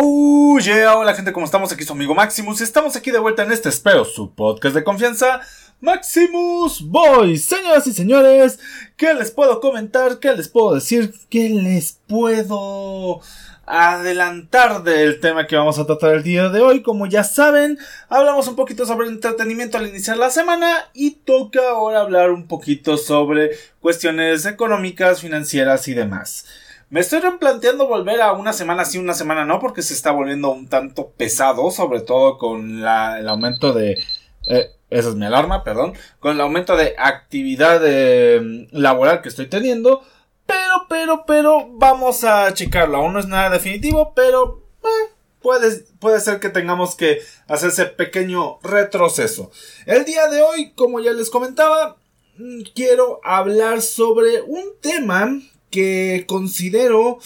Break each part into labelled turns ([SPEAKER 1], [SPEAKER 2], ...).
[SPEAKER 1] Oh hola gente, ¿cómo estamos? Aquí su amigo Maximus y estamos aquí de vuelta en este espero, su podcast de confianza, Maximus Boys. Señoras y señores, ¿qué les puedo comentar? ¿Qué les puedo decir? ¿Qué les puedo adelantar del tema que vamos a tratar el día de hoy? Como ya saben, hablamos un poquito sobre entretenimiento al iniciar la semana y toca ahora hablar un poquito sobre cuestiones económicas, financieras y demás. Me estoy replanteando volver a una semana sí, una semana no, porque se está volviendo un tanto pesado, sobre todo con el aumento de... Eh, esa es mi alarma, perdón. Con el aumento de actividad eh, laboral que estoy teniendo. Pero, pero, pero, vamos a checarlo. Aún no es nada definitivo, pero eh, puede, puede ser que tengamos que hacer ese pequeño retroceso. El día de hoy, como ya les comentaba, mm, quiero hablar sobre un tema que considero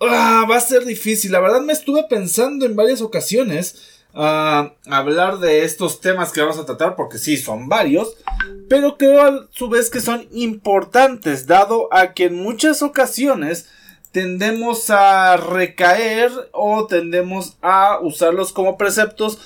[SPEAKER 1] ah, va a ser difícil. La verdad me estuve pensando en varias ocasiones a hablar de estos temas que vamos a tratar porque sí, son varios, pero creo a su vez que son importantes dado a que en muchas ocasiones tendemos a recaer o tendemos a usarlos como preceptos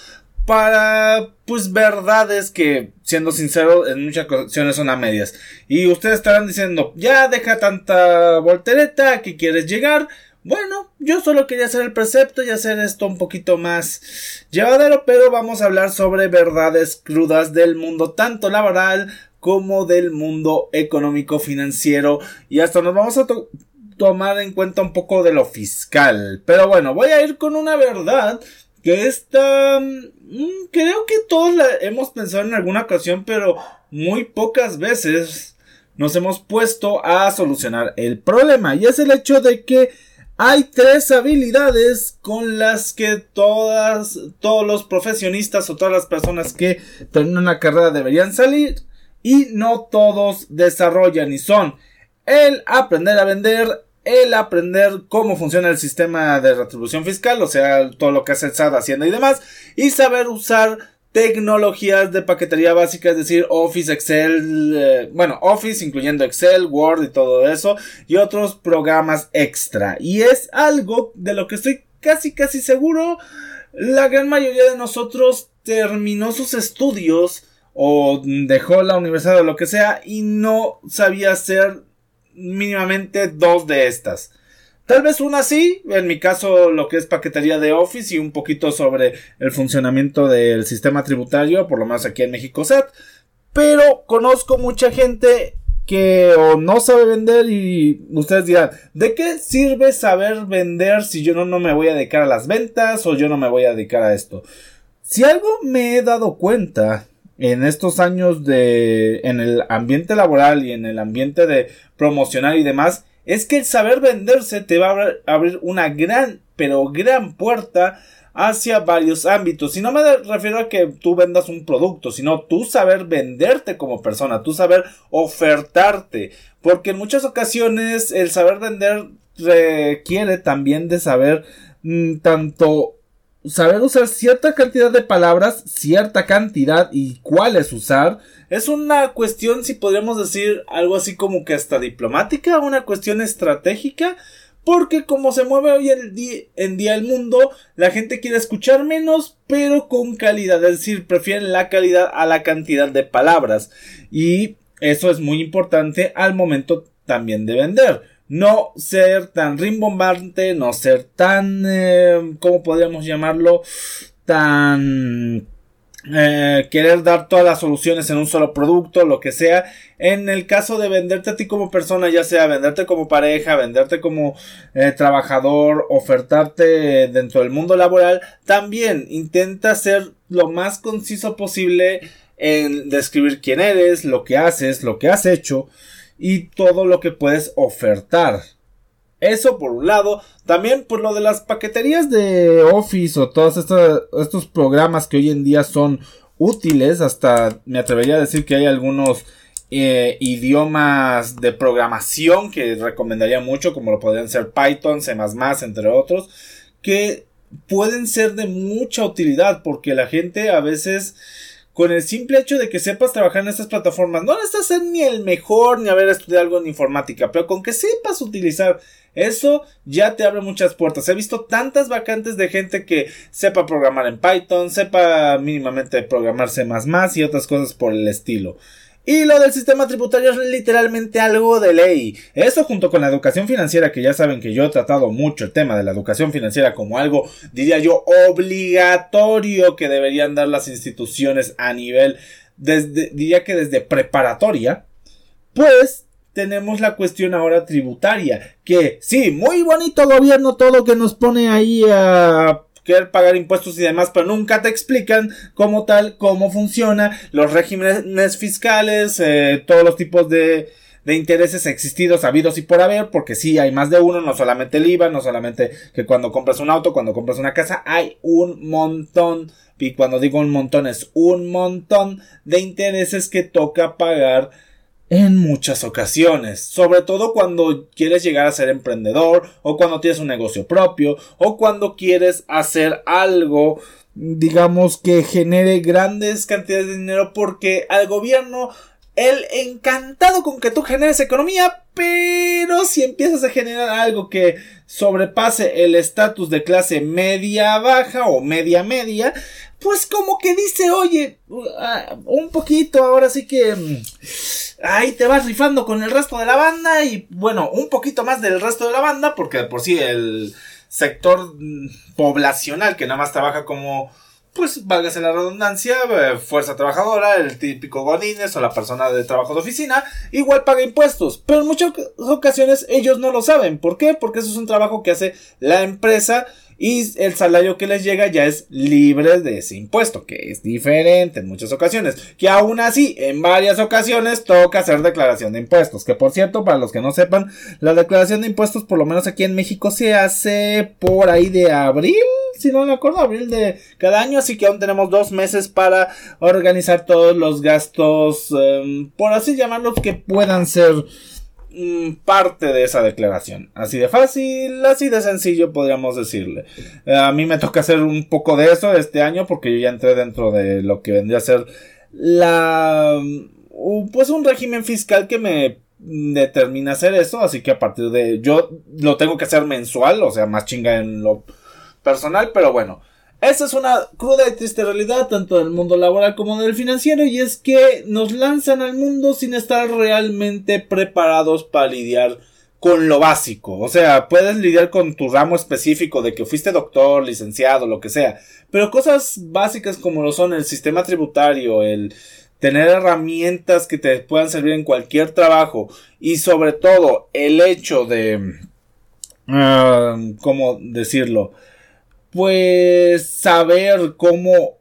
[SPEAKER 1] para pues verdades que siendo sincero en muchas ocasiones son a medias. Y ustedes estarán diciendo ya deja tanta voltereta que quieres llegar bueno yo solo quería hacer el precepto y hacer esto un poquito más llevadero pero vamos a hablar sobre verdades crudas del mundo tanto laboral como del mundo económico financiero. Y hasta nos vamos a tomar en cuenta un poco de lo fiscal. Pero bueno voy a ir con una verdad que esta creo que todos la hemos pensado en alguna ocasión, pero muy pocas veces nos hemos puesto a solucionar el problema. Y es el hecho de que hay tres habilidades con las que todas, todos los profesionistas o todas las personas que terminan una carrera deberían salir y no todos desarrollan y son el aprender a vender, el aprender cómo funciona el sistema de retribución fiscal, o sea, todo lo que hace el SAT, Hacienda y demás, y saber usar tecnologías de paquetería básica, es decir, Office, Excel, eh, bueno, Office incluyendo Excel, Word y todo eso, y otros programas extra. Y es algo de lo que estoy casi, casi seguro, la gran mayoría de nosotros terminó sus estudios o dejó la universidad o lo que sea y no sabía hacer mínimamente dos de estas. Tal vez una sí, en mi caso lo que es paquetería de Office y un poquito sobre el funcionamiento del sistema tributario, por lo menos aquí en México SAT. Pero conozco mucha gente que o no sabe vender y ustedes dirán, ¿de qué sirve saber vender si yo no, no me voy a dedicar a las ventas o yo no me voy a dedicar a esto? Si algo me he dado cuenta en estos años de en el ambiente laboral y en el ambiente de promocionar y demás es que el saber venderse te va a abrir una gran pero gran puerta hacia varios ámbitos. Y no me refiero a que tú vendas un producto, sino tú saber venderte como persona, tú saber ofertarte. Porque en muchas ocasiones el saber vender requiere también de saber mm, tanto saber usar cierta cantidad de palabras, cierta cantidad y cuáles usar, es una cuestión, si podríamos decir, algo así como que hasta diplomática, una cuestión estratégica, porque como se mueve hoy en día el mundo, la gente quiere escuchar menos, pero con calidad, es decir, prefieren la calidad a la cantidad de palabras, y eso es muy importante al momento también de vender no ser tan rimbombante, no ser tan, eh, ¿cómo podríamos llamarlo? Tan... Eh, querer dar todas las soluciones en un solo producto, lo que sea. En el caso de venderte a ti como persona, ya sea venderte como pareja, venderte como eh, trabajador, ofertarte dentro del mundo laboral, también intenta ser lo más conciso posible en describir quién eres, lo que haces, lo que has hecho y todo lo que puedes ofertar. Eso por un lado. También por lo de las paqueterías de Office o todos estos, programas que hoy en día son útiles. Hasta me atrevería a decir que hay algunos eh, idiomas de programación que recomendaría mucho, como lo podrían ser Python, C, entre otros, que pueden ser de mucha utilidad porque la gente a veces con el simple hecho de que sepas trabajar en estas plataformas, no necesitas ser ni el mejor ni haber estudiado algo en informática, pero con que sepas utilizar Eso ya te abre muchas puertas. He visto tantas vacantes de gente que sepa programar en Python, sepa mínimamente programar C++ y otras cosas por el estilo. Y lo del sistema tributario es literalmente algo de ley. Eso junto con la educación financiera, que ya saben que yo he tratado mucho el tema de la educación financiera como algo, diría yo, obligatorio que deberían dar las instituciones a nivel, desde, diría que desde preparatoria, pues tenemos la cuestión ahora tributaria, que sí, muy bonito gobierno todo que nos pone ahí a querer pagar impuestos y demás, pero nunca te explican como tal cómo funciona los regímenes fiscales, eh, todos los tipos de, de intereses existidos, habidos y por haber, porque sí hay más de uno, no solamente el IVA, no solamente que cuando compras un auto, cuando compras una casa, hay un montón, y cuando digo un montón es un montón de intereses que toca pagar en muchas ocasiones, sobre todo cuando quieres llegar a ser emprendedor o cuando tienes un negocio propio o cuando quieres hacer algo digamos que genere grandes cantidades de dinero porque al gobierno él encantado con que tú generes economía, pero si empiezas a generar algo que sobrepase el estatus de clase media baja o media media, pues como que dice, oye, uh, un poquito, ahora sí que mm, ahí te vas rifando con el resto de la banda y bueno, un poquito más del resto de la banda, porque por sí el sector mm, poblacional que nada más trabaja como pues válgase la redundancia, eh, fuerza trabajadora, el típico Godines o la persona de trabajo de oficina, igual paga impuestos, pero en muchas ocasiones ellos no lo saben. ¿Por qué? Porque eso es un trabajo que hace la empresa y el salario que les llega ya es libre de ese impuesto, que es diferente en muchas ocasiones, que aún así en varias ocasiones toca hacer declaración de impuestos, que por cierto, para los que no sepan, la declaración de impuestos por lo menos aquí en México se hace por ahí de abril, si no me acuerdo, abril de cada año, así que aún tenemos dos meses para organizar todos los gastos, em, por así llamarlos, que puedan ser parte de esa declaración. Así de fácil, así de sencillo podríamos decirle. Eh, a mí me toca hacer un poco de eso este año porque yo ya entré dentro de lo que vendría a ser la... Mm, pues un régimen fiscal que me determina hacer eso, así que a partir de yo lo tengo que hacer mensual, o sea, más chinga en lo personal, pero bueno. Esa es una cruda y triste realidad tanto del mundo laboral como del financiero y es que nos lanzan al mundo sin estar realmente preparados para lidiar con lo básico. O sea, puedes lidiar con tu ramo específico de que fuiste doctor, licenciado, lo que sea. Pero cosas básicas como lo son el sistema tributario, el tener herramientas que te puedan servir en cualquier trabajo y sobre todo el hecho de... Ah, ¿Cómo decirlo? Pues saber cómo,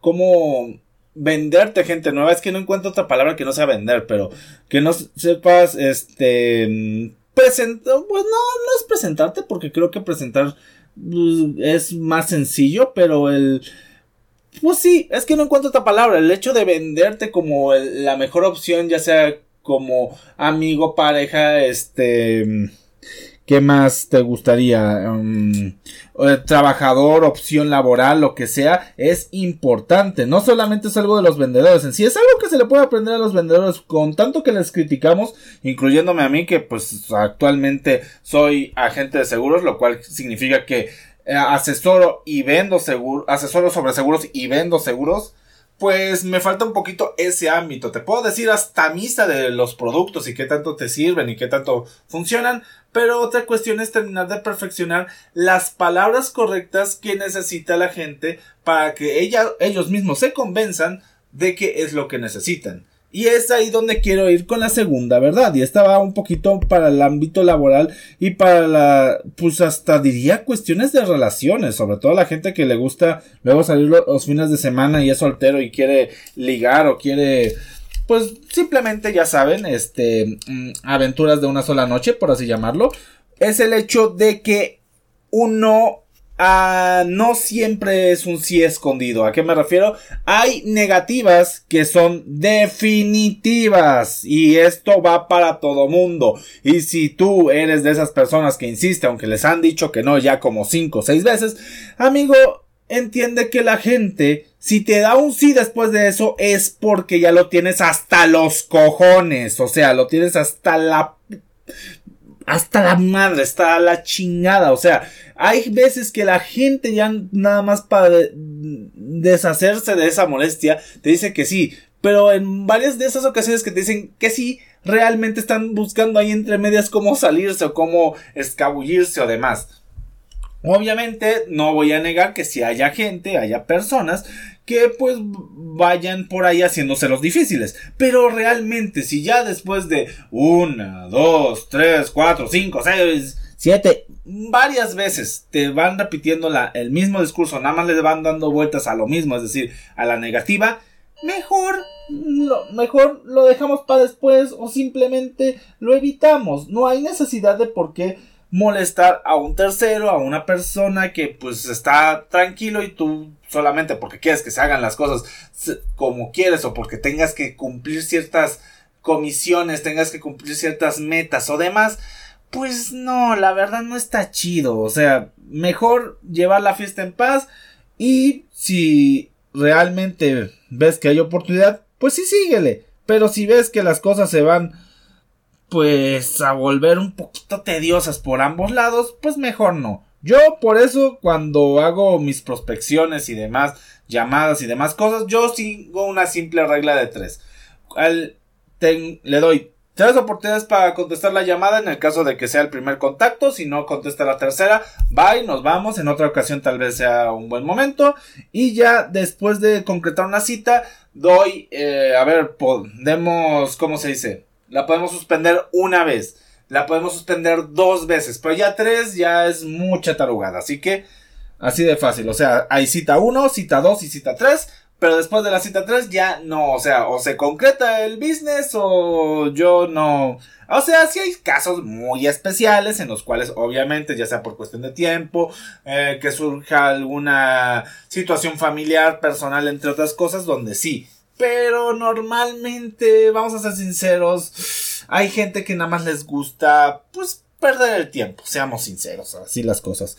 [SPEAKER 1] cómo venderte gente nueva. Es que no encuentro otra palabra que no sea vender, pero que no sepas, este, presentar, pues no, no es presentarte porque creo que presentar pues, es más sencillo, pero el, pues sí, es que no encuentro otra palabra. El hecho de venderte como la mejor opción, ya sea como amigo, pareja, este, ¿Qué más te gustaría? Um, eh, trabajador, opción laboral, lo que sea, es importante. No solamente es algo de los vendedores en sí, es algo que se le puede aprender a los vendedores con tanto que les criticamos, incluyéndome a mí que pues actualmente soy agente de seguros, lo cual significa que eh, asesoro y vendo seguros, asesoro sobre seguros y vendo seguros pues me falta un poquito ese ámbito. Te puedo decir hasta misa de los productos y qué tanto te sirven y qué tanto funcionan, pero otra cuestión es terminar de perfeccionar las palabras correctas que necesita la gente para que ella, ellos mismos se convenzan de que es lo que necesitan. Y es ahí donde quiero ir con la segunda, ¿verdad? Y esta va un poquito para el ámbito laboral y para la, pues hasta diría cuestiones de relaciones, sobre todo a la gente que le gusta luego salir los fines de semana y es soltero y quiere ligar o quiere, pues simplemente ya saben, este, mm, aventuras de una sola noche, por así llamarlo, es el hecho de que uno Ah, no siempre es un sí escondido. ¿A qué me refiero? Hay negativas que son definitivas y esto va para todo mundo. Y si tú eres de esas personas que insiste, aunque les han dicho que no ya como cinco o seis veces, amigo, entiende que la gente, si te da un sí después de eso, es porque ya lo tienes hasta los cojones. O sea, lo tienes hasta la hasta la madre, está la chingada. O sea, hay veces que la gente ya nada más para deshacerse de esa molestia te dice que sí. Pero en varias de esas ocasiones que te dicen que sí, realmente están buscando ahí entre medias cómo salirse o cómo escabullirse o demás. Obviamente no voy a negar que si haya gente, haya personas que pues vayan por ahí haciéndose los difíciles. Pero realmente si ya después de una, dos, tres, cuatro, cinco, seis, siete, varias veces te van repitiendo la, el mismo discurso, nada más le van dando vueltas a lo mismo, es decir, a la negativa, mejor lo, mejor lo dejamos para después o simplemente lo evitamos. No hay necesidad de por qué molestar a un tercero, a una persona que pues está tranquilo y tú solamente porque quieres que se hagan las cosas como quieres o porque tengas que cumplir ciertas comisiones, tengas que cumplir ciertas metas o demás, pues no, la verdad no está chido, o sea, mejor llevar la fiesta en paz y si realmente ves que hay oportunidad, pues sí síguele, pero si ves que las cosas se van pues a volver un poquito tediosas por ambos lados, pues mejor no. Yo por eso cuando hago mis prospecciones y demás, llamadas y demás cosas, yo sigo una simple regla de tres. le doy tres oportunidades para contestar la llamada en el caso de que sea el primer contacto. Si no contesta la tercera, bye, nos vamos. En otra ocasión tal vez sea un buen momento. Y ya después de concretar una cita, doy, eh, a ver, podemos, ¿cómo se dice? La podemos suspender una vez. La podemos suspender dos veces. Pero ya tres ya es mucha tarugada. Así que así de fácil. O sea, hay cita 1, cita 2 y cita 3. Pero después de la cita 3 ya no. O sea, o se concreta el business o yo no. O sea, sí hay casos muy especiales en los cuales obviamente, ya sea por cuestión de tiempo, eh, que surja alguna situación familiar, personal, entre otras cosas, donde sí pero normalmente, vamos a ser sinceros, hay gente que nada más les gusta, pues, perder el tiempo, seamos sinceros, así las cosas.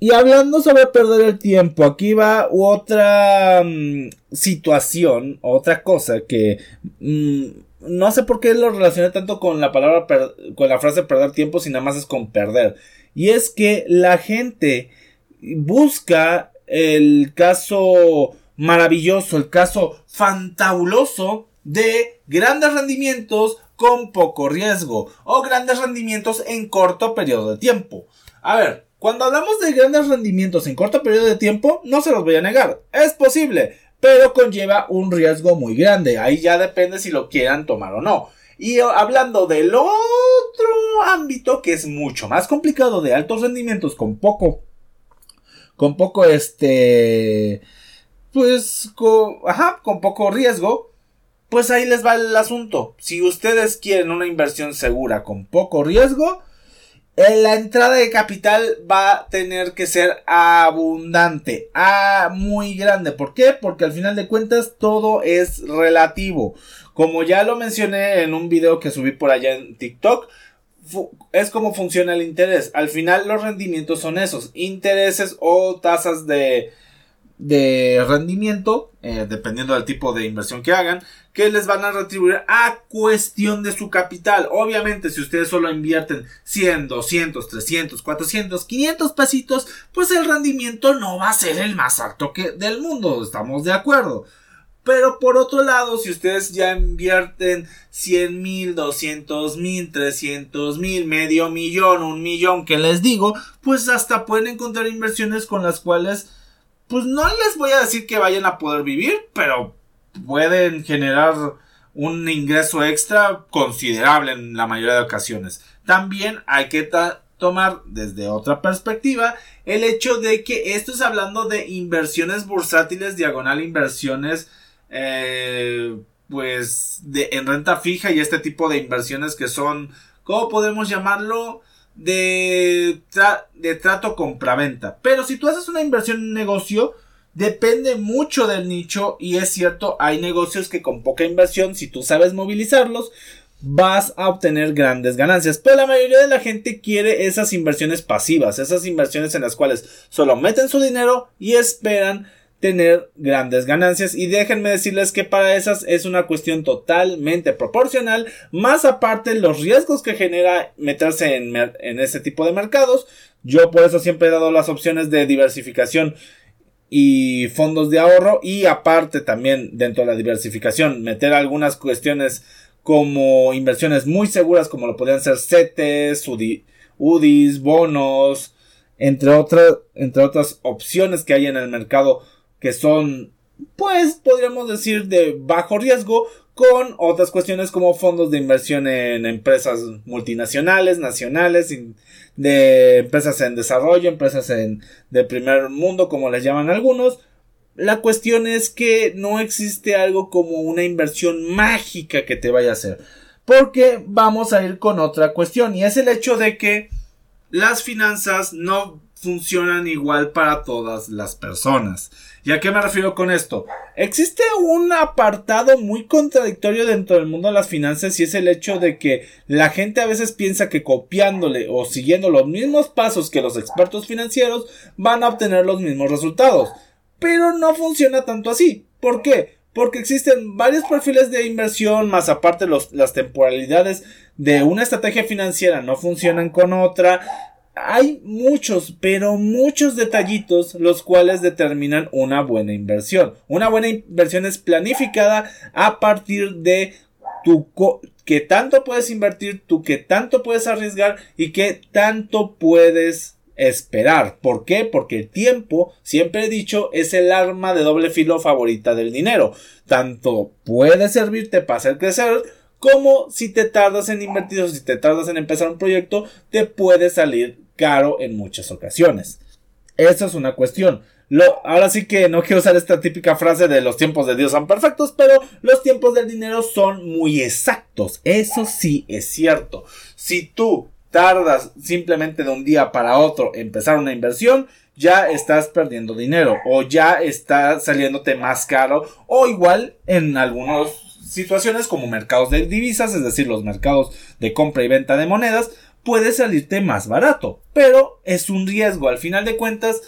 [SPEAKER 1] Y hablando sobre perder el tiempo, aquí va otra mm, situación, otra cosa que mm, no sé por qué lo relacioné tanto con la palabra, con la frase perder tiempo, si nada más es con perder. Y es que la gente busca el caso maravilloso, el caso fantabuloso de grandes rendimientos con poco riesgo o grandes rendimientos en corto periodo de tiempo. A ver, cuando hablamos de grandes rendimientos en corto periodo de tiempo, no se los voy a negar, es posible, pero conlleva un riesgo muy grande, ahí ya depende si lo quieran tomar o no. Y hablando del otro ámbito que es mucho más complicado de altos rendimientos con poco, con poco este, pues con, ajá, con poco riesgo, pues ahí les va el asunto. Si ustedes quieren una inversión segura con poco riesgo, eh, la entrada de capital va a tener que ser abundante, ah, muy grande. ¿Por qué? Porque al final de cuentas todo es relativo. Como ya lo mencioné en un video que subí por allá en TikTok, es como funciona el interés. Al final los rendimientos son esos, intereses o tasas de, de rendimiento, eh, dependiendo del tipo de inversión que hagan, que les van a retribuir a cuestión de su capital. Obviamente, si ustedes solo invierten 100, 200, 300, 400, 500 pesitos, pues el rendimiento no va a ser el más alto que del mundo, estamos de acuerdo. Pero por otro lado, si ustedes ya invierten 100 mil, 200 mil, 300 mil, medio millón, un millón, que les digo, pues hasta pueden encontrar inversiones con las cuales pues no les voy a decir que vayan a poder vivir, pero pueden generar un ingreso extra considerable en la mayoría de ocasiones. También hay que tomar desde otra perspectiva el hecho de que esto es hablando de inversiones bursátiles, diagonal inversiones, eh, pues de, en renta fija y este tipo de inversiones que son, ¿cómo podemos llamarlo? De, de trato compraventa. Pero si tú haces una inversión en un negocio, depende mucho del nicho y es cierto, hay negocios que con poca inversión, si tú sabes movilizarlos, vas a obtener grandes ganancias. Pero la mayoría de la gente quiere esas inversiones pasivas, esas inversiones en las cuales solo meten su dinero y esperan tener grandes ganancias. Y déjenme decirles que para esas es una cuestión totalmente proporcional más aparte los riesgos que genera meterse en, en este tipo de mercados. Yo por eso siempre he dado las opciones de diversificación y fondos de ahorro y aparte también dentro de la diversificación meter algunas cuestiones como inversiones muy seguras como lo podrían ser CETES, UDIs, bonos, entre, otras entre otras opciones que hay en el mercado que son pues podríamos decir de bajo riesgo con otras cuestiones como fondos de inversión en empresas multinacionales, nacionales, de empresas en desarrollo, empresas en de primer mundo, como les llaman algunos. La cuestión es que no existe algo como una inversión mágica que te vaya a hacer. Porque vamos a ir con otra cuestión y es el hecho de que las finanzas no funcionan igual para todas las personas. ¿Y a qué me refiero con esto? Existe un apartado muy contradictorio dentro del mundo de las finanzas y es el hecho de que la gente a veces piensa que copiándole o siguiendo los mismos pasos que los expertos financieros van a obtener los mismos resultados. Pero no funciona tanto así. ¿Por qué? Porque existen varios perfiles de inversión, más aparte las temporalidades de una estrategia financiera no funcionan con otra hay muchos, pero muchos detallitos los cuales determinan una buena inversión. Una buena inversión es planificada a partir de tu que tanto puedes invertir, tú que tanto puedes arriesgar y que tanto puedes esperar. ¿Por qué? Porque el tiempo, siempre he dicho, es el arma de doble filo favorita del dinero. Tanto puede servirte para hacer crecer, como si te tardas en invertir o si te tardas en empezar un proyecto, te puede salir caro en muchas ocasiones. Esa es una cuestión. Lo, ahora sí que no quiero usar esta típica frase de los tiempos de Dios son perfectos, pero los tiempos del dinero son muy exactos. Eso sí es cierto. Si tú tardas simplemente de un día para otro empezar una inversión, ya estás perdiendo dinero o ya está saliéndote más caro o igual en algunos situaciones como mercados de divisas, es decir, los mercados de compra y venta de monedas, puede salirte más barato, pero es un riesgo. Al final de cuentas,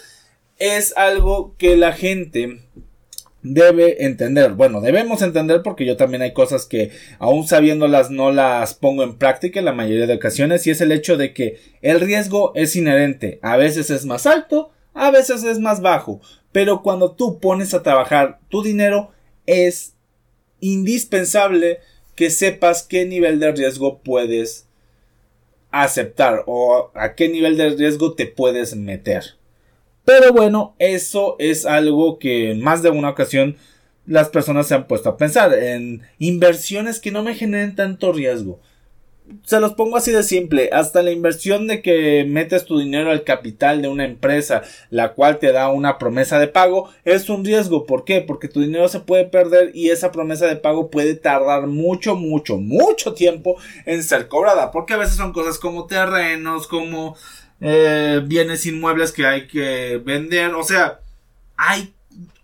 [SPEAKER 1] es algo que la gente debe entender. Bueno, debemos entender porque yo también hay cosas que aún sabiéndolas no las pongo en práctica en la mayoría de ocasiones y es el hecho de que el riesgo es inherente. A veces es más alto, a veces es más bajo, pero cuando tú pones a trabajar tu dinero es indispensable que sepas qué nivel de riesgo puedes aceptar o a qué nivel de riesgo te puedes meter. Pero bueno, eso es algo que en más de una ocasión las personas se han puesto a pensar en inversiones que no me generen tanto riesgo se los pongo así de simple, hasta la inversión de que metes tu dinero al capital de una empresa, la cual te da una promesa de pago, es un riesgo. ¿Por qué? Porque tu dinero se puede perder y esa promesa de pago puede tardar mucho, mucho, mucho tiempo en ser cobrada. Porque a veces son cosas como terrenos, como eh, bienes inmuebles que hay que vender. O sea, hay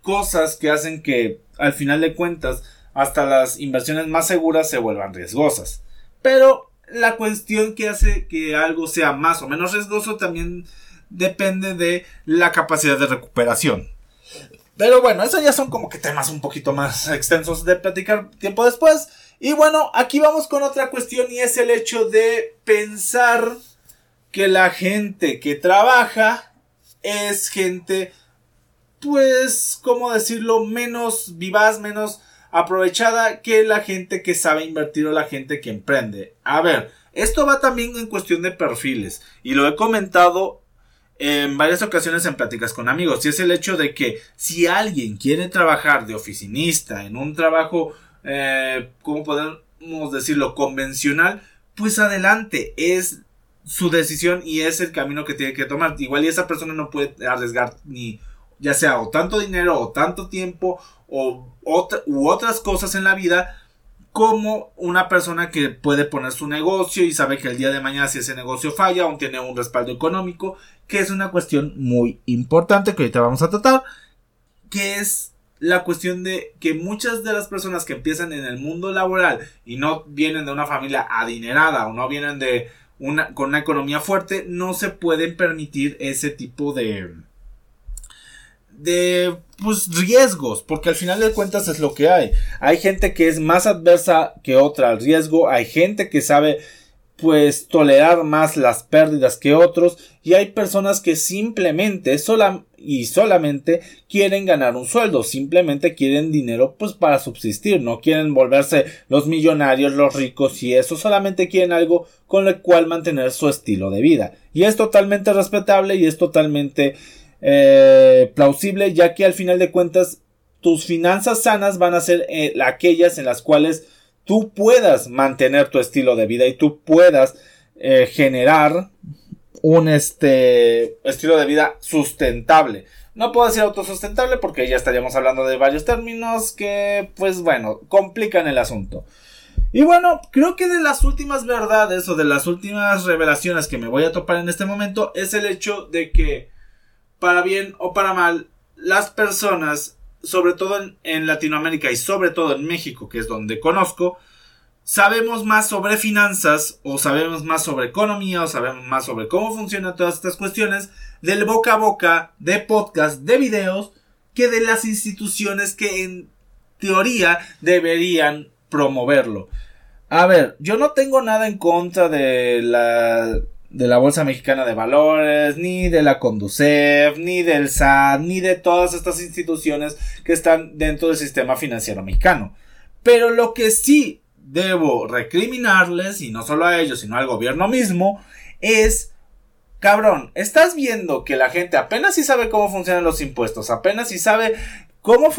[SPEAKER 1] cosas que hacen que al final de cuentas hasta las inversiones más seguras se vuelvan riesgosas. Pero la cuestión que hace que algo sea más o menos riesgoso también depende de la capacidad de recuperación. Pero bueno, esos ya son como que temas un poquito más extensos de platicar tiempo después. Y bueno, aquí vamos con otra cuestión y es el hecho de pensar que la gente que trabaja es gente, pues, ¿cómo decirlo? Menos vivaz, menos aprovechada que la gente que sabe invertir o la gente que emprende. A ver, esto va también en cuestión de perfiles y lo he comentado en varias ocasiones en pláticas con amigos y es el hecho de que si alguien quiere trabajar de oficinista en un trabajo, eh, ¿cómo podemos decirlo?, convencional, pues adelante, es su decisión y es el camino que tiene que tomar. Igual y esa persona no puede arriesgar ni ya sea o tanto dinero o tanto tiempo o otras cosas en la vida como una persona que puede poner su negocio y sabe que el día de mañana si ese negocio falla aún tiene un respaldo económico que es una cuestión muy importante que ahorita vamos a tratar que es la cuestión de que muchas de las personas que empiezan en el mundo laboral y no vienen de una familia adinerada o no vienen de con una economía fuerte no se pueden permitir ese tipo de de pues riesgos, porque al final de cuentas es lo que hay. Hay gente que es más adversa que otra al riesgo, hay gente que sabe pues tolerar más las pérdidas que otros y hay personas que simplemente sola y solamente quieren ganar un sueldo, simplemente quieren dinero pues para subsistir, no quieren volverse los millonarios, los ricos y eso, solamente quieren algo con el cual mantener su estilo de vida. Y es totalmente respetable y es totalmente eh, plausible ya que al final de cuentas tus finanzas sanas van a ser eh, aquellas en las cuales tú puedas mantener tu estilo de vida y tú puedas eh, generar un este estilo de vida sustentable. No puedo decir autosustentable porque ya estaríamos hablando de varios términos que, pues bueno, complican el asunto. Y bueno, creo que de las últimas verdades o de las últimas revelaciones que me voy a topar en este momento es el hecho de que, para bien o para mal, las personas, sobre todo en, Latinoamérica y sobre todo en México, que es donde conozco, sabemos más sobre finanzas o sabemos más sobre economía o sabemos más sobre cómo funcionan todas estas cuestiones del boca a boca, de podcast, de videos, que de las instituciones que en teoría deberían promoverlo. A ver, yo no tengo nada en contra de la de la Bolsa Mexicana de Valores, ni de la Conducef, ni del SAT, ni de todas estas instituciones que están dentro del sistema financiero mexicano. Pero lo que sí debo recriminarles, y no solo a ellos, sino al gobierno mismo, es, cabrón, estás viendo que la gente apenas si sabe cómo funcionan los impuestos, apenas si sabe cómo,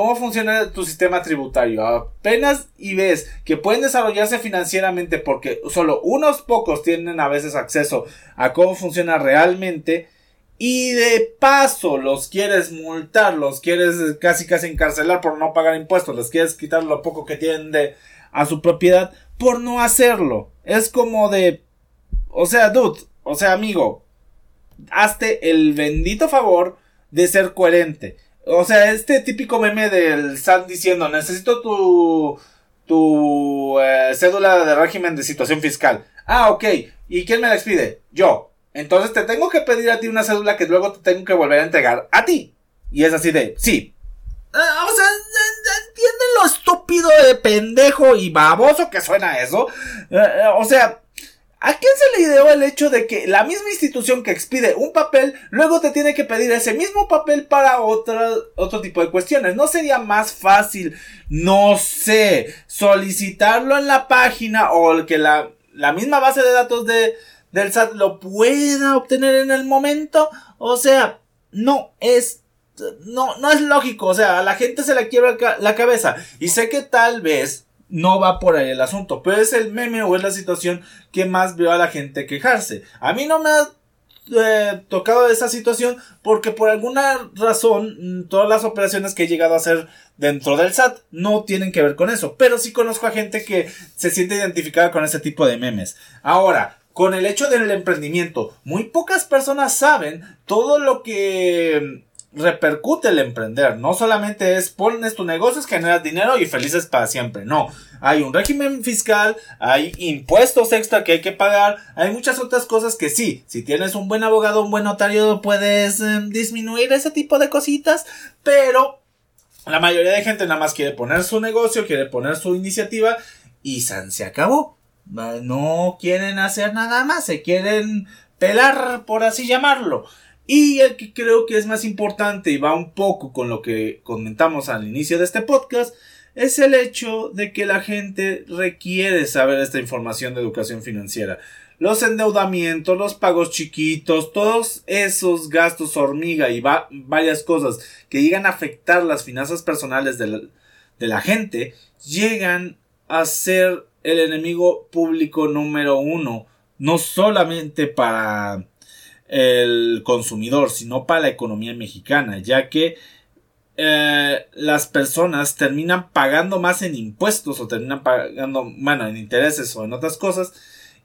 [SPEAKER 1] cómo funciona tu sistema tributario, apenas y ves que pueden desarrollarse financieramente porque solo unos pocos tienen a veces acceso a cómo funciona realmente, y de paso los quieres multar, los quieres casi casi encarcelar por no pagar impuestos, les quieres quitar lo poco que tienen de, a su propiedad por no hacerlo. Es como de, o sea, dude, o sea, amigo, hazte el bendito favor de ser coherente. O sea, este típico meme del SAT diciendo, necesito tu, tu eh, cédula de régimen de situación fiscal. Ah, ok. ¿Y quién me la expide? Yo. Entonces te tengo que pedir a ti una cédula que luego te tengo que volver a entregar a ti. Y es así de, sí. Ah, o sea, ¿entienden lo estúpido de pendejo y baboso que suena eso? Eh, eh, o sea, ¿a quién se le ideó el hecho de que la misma institución que expide un papel luego te tiene que pedir ese mismo papel para otra, otro tipo de cuestiones? ¿No sería más fácil, no sé, solicitarlo en la página o que la, la misma base de datos de, del SAT lo pueda obtener en el momento? O sea, no es no, no es lógico, o sea, a la gente se la quiebra la cabeza. Y sé que tal vez no va por ahí el asunto, pero es el meme o es la situación que más veo a la gente quejarse. A mí no me ha eh, tocado esa situación porque por alguna razón mm, todas las operaciones que he llegado a hacer dentro del SAT no tienen que ver con eso, pero sí conozco a gente que se siente identificada con ese tipo de memes. Ahora, con el hecho del emprendimiento, muy pocas personas saben todo lo que repercute el emprender. No solamente es pones tu negocio, generas dinero y felices para siempre. No. Hay un régimen fiscal, hay impuestos extra que hay que pagar, hay muchas otras cosas que sí, si tienes un buen abogado, un buen notario, puedes em, disminuir ese tipo de cositas, pero la mayoría de gente nada más quiere poner su negocio, quiere poner su iniciativa y se acabó. No quieren hacer nada más, se quieren pelar, por así llamarlo. Y el que creo que es más importante y va un poco con lo que comentamos al inicio de este podcast es el hecho de que la gente requiere saber esta información de educación financiera. Los endeudamientos, los pagos chiquitos, todos esos gastos hormiga y varias cosas que llegan a afectar las finanzas personales de la, de la gente llegan a ser el enemigo público número uno. No solamente para el consumidor, sino para la economía mexicana, ya que eh, las personas terminan pagando más en impuestos o terminan pagando, bueno, en intereses o en otras cosas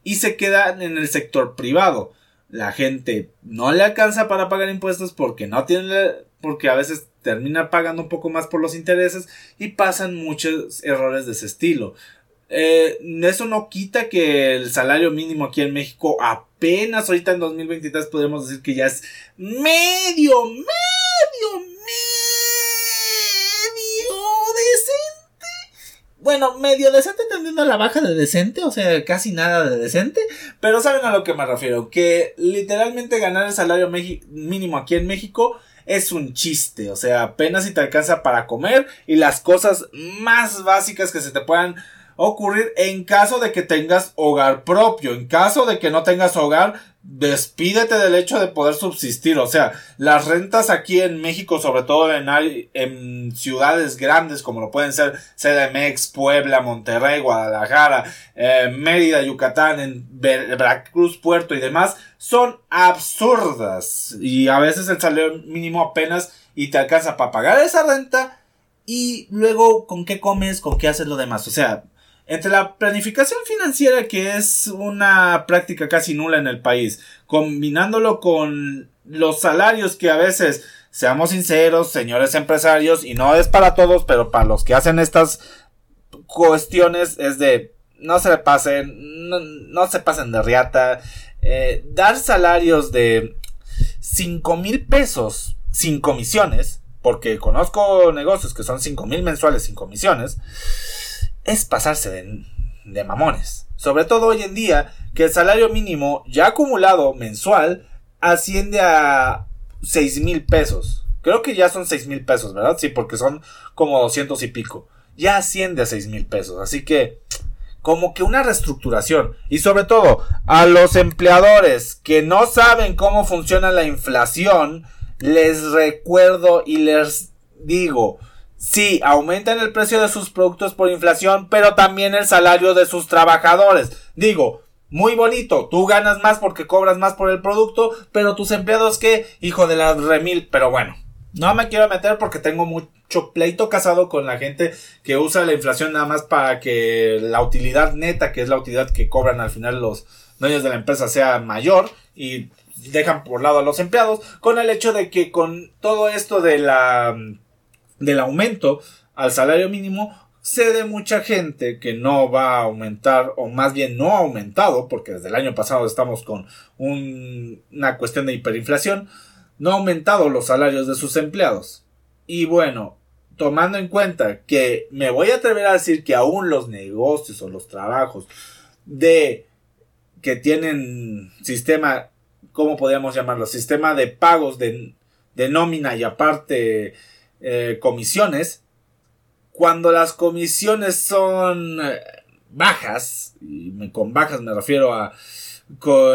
[SPEAKER 1] y se quedan en el sector privado. La gente no le alcanza para pagar impuestos porque no tiene, porque a veces termina pagando un poco más por los intereses y pasan muchos errores de ese estilo. Eh, eso no quita que el salario mínimo aquí en México apenas ahorita en 2023 podemos decir que ya es medio, medio, medio decente. Bueno, medio decente tendiendo a la baja de decente, o sea, casi nada de decente, pero saben a lo que me refiero, que literalmente ganar el salario mínimo aquí en México es un chiste, o sea, apenas si te alcanza para comer y las cosas más básicas que se te puedan ocurrir en caso de que tengas hogar propio. En caso de que no tengas hogar, despídete del hecho de poder subsistir. O sea, las rentas aquí en México, sobre todo en, ciudades grandes como lo pueden ser CDMX, Puebla, Monterrey, Guadalajara, eh, Mérida, Yucatán, en Veracruz, Puerto y demás, son absurdas. Y a veces el salario mínimo apenas y te alcanza para pagar esa renta. Y luego, ¿con qué comes? ¿Con qué haces lo demás? O sea, entre la planificación financiera, que es una práctica casi nula en el país, combinándolo con los salarios que a veces, seamos sinceros, señores empresarios, y no es para todos, pero para los que hacen estas cuestiones es de no se pasen, no, se pasen de riata, eh, dar salarios de 5 mil pesos sin comisiones, porque conozco negocios que son 5 mil mensuales sin comisiones, es pasarse de, mamones. Sobre todo hoy en día que el salario mínimo ya acumulado mensual asciende a 6 mil pesos. Creo que ya son 6 mil pesos, ¿verdad? Sí, porque son como 200 y pico. Ya asciende a 6 mil pesos. Así que, como que una reestructuración. Y sobre todo, a los empleadores que no saben cómo funciona la inflación, les recuerdo y les digo, Sí, aumentan el precio de sus productos por inflación, pero también el salario de sus trabajadores. Digo, muy bonito, tú ganas más porque cobras más por el producto, pero tus empleados qué, hijo de la remil, pero bueno, no me quiero meter porque tengo mucho pleito casado con la gente que usa la inflación nada más para que la utilidad neta, que es la utilidad que cobran al final los dueños de la empresa, sea mayor y dejan por lado a los empleados, con el hecho de que con todo esto de la del aumento al salario mínimo sé de mucha gente que no va a aumentar o más bien no ha aumentado porque desde el año pasado estamos con una cuestión de hiperinflación no ha aumentado los salarios de sus empleados y bueno tomando en cuenta que me voy a atrever a decir que aún los negocios o los trabajos de que tienen sistema ¿cómo podríamos llamarlo? sistema de pagos de, de nómina y aparte eh, comisiones. Cuando las comisiones son eh, bajas, y con bajas me refiero a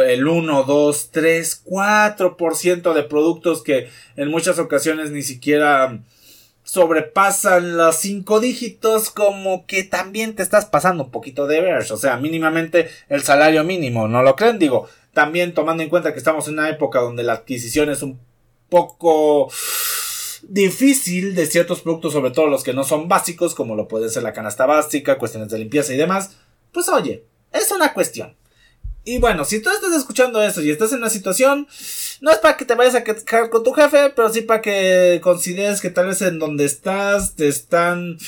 [SPEAKER 1] el 1, 2, 3, 4% de productos que en muchas ocasiones ni siquiera sobrepasan los 5 dígitos, como que también te estás pasando un poquito de ver. O sea, mínimamente el salario mínimo, ¿no lo creen? Digo, también tomando en cuenta que estamos en una época donde la adquisición es un poco difícil de ciertos productos, sobre todo los que no son básicos, como lo puede ser la canasta básica, cuestiones de limpieza y demás, pues oye, es una cuestión. Y bueno, si tú estás escuchando eso y estás en una situación, no es para que te vayas a quejar con tu jefe, pero sí para que consideres que tal vez en donde estás te están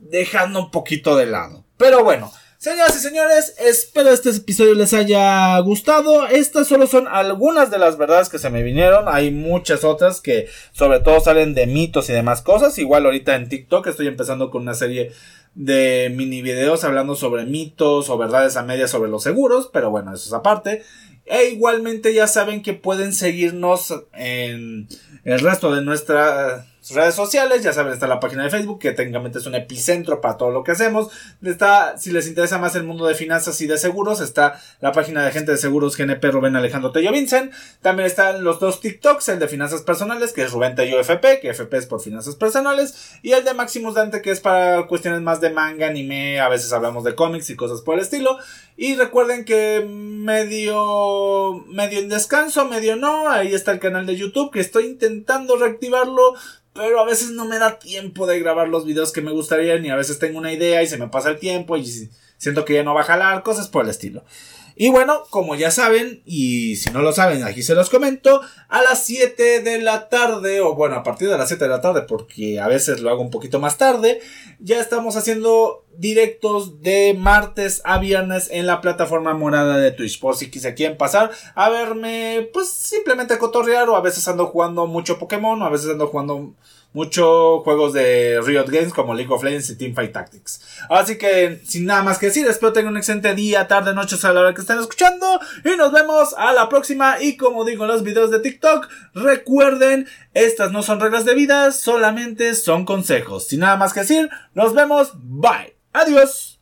[SPEAKER 1] dejando un poquito de lado. Pero bueno, Señoras y señores, espero este episodio les haya gustado. Estas solo son algunas de las verdades que se me vinieron. Hay muchas otras que sobre todo salen de mitos y demás cosas. Igual ahorita en TikTok estoy empezando con una serie de mini videos hablando sobre mitos o verdades a medias sobre los seguros. Pero bueno, eso es aparte. E igualmente ya saben que pueden seguirnos en el resto de nuestra redes sociales, ya saben, está la página de Facebook, que técnicamente es un epicentro para todo lo que hacemos. Está, si les interesa más el mundo de finanzas y de seguros, está la página de gente de seguros GNP Rubén Alejandro Tello Vincent. También están los dos TikToks, el de finanzas personales, que es Rubén Tello FP, que FP es por finanzas personales, y el de Maximus Dante, que es para cuestiones más de manga, anime, a veces hablamos de cómics y cosas por el estilo. Y recuerden que medio, medio en descanso, medio no, ahí está el canal de YouTube, que estoy intentando reactivarlo pero a veces no me da tiempo de grabar los videos que me gustaría, y a veces tengo una idea y se me pasa el tiempo y siento que ya no va a jalar, cosas por el estilo. Y bueno, como ya saben, y si no lo saben, aquí se los comento, a las 7 de la tarde, o bueno, a partir de las 7 de la tarde, porque a veces lo hago un poquito más tarde, ya estamos haciendo directos de martes a viernes en la plataforma morada de Twitch. Por si quieren pasar a verme, pues simplemente cotorrear o a veces ando jugando mucho Pokémon o a veces ando jugando mucho juegos de Riot Games como League of Legends y Teamfight Tactics. Así que sin nada más que decir, espero tengan un excelente día, tarde, noche, a la hora que estén escuchando y nos vemos a la próxima y como digo en los videos de TikTok, recuerden, estas no son reglas de vida, solamente son consejos. Sin nada más que decir, nos vemos, bye. Adiós.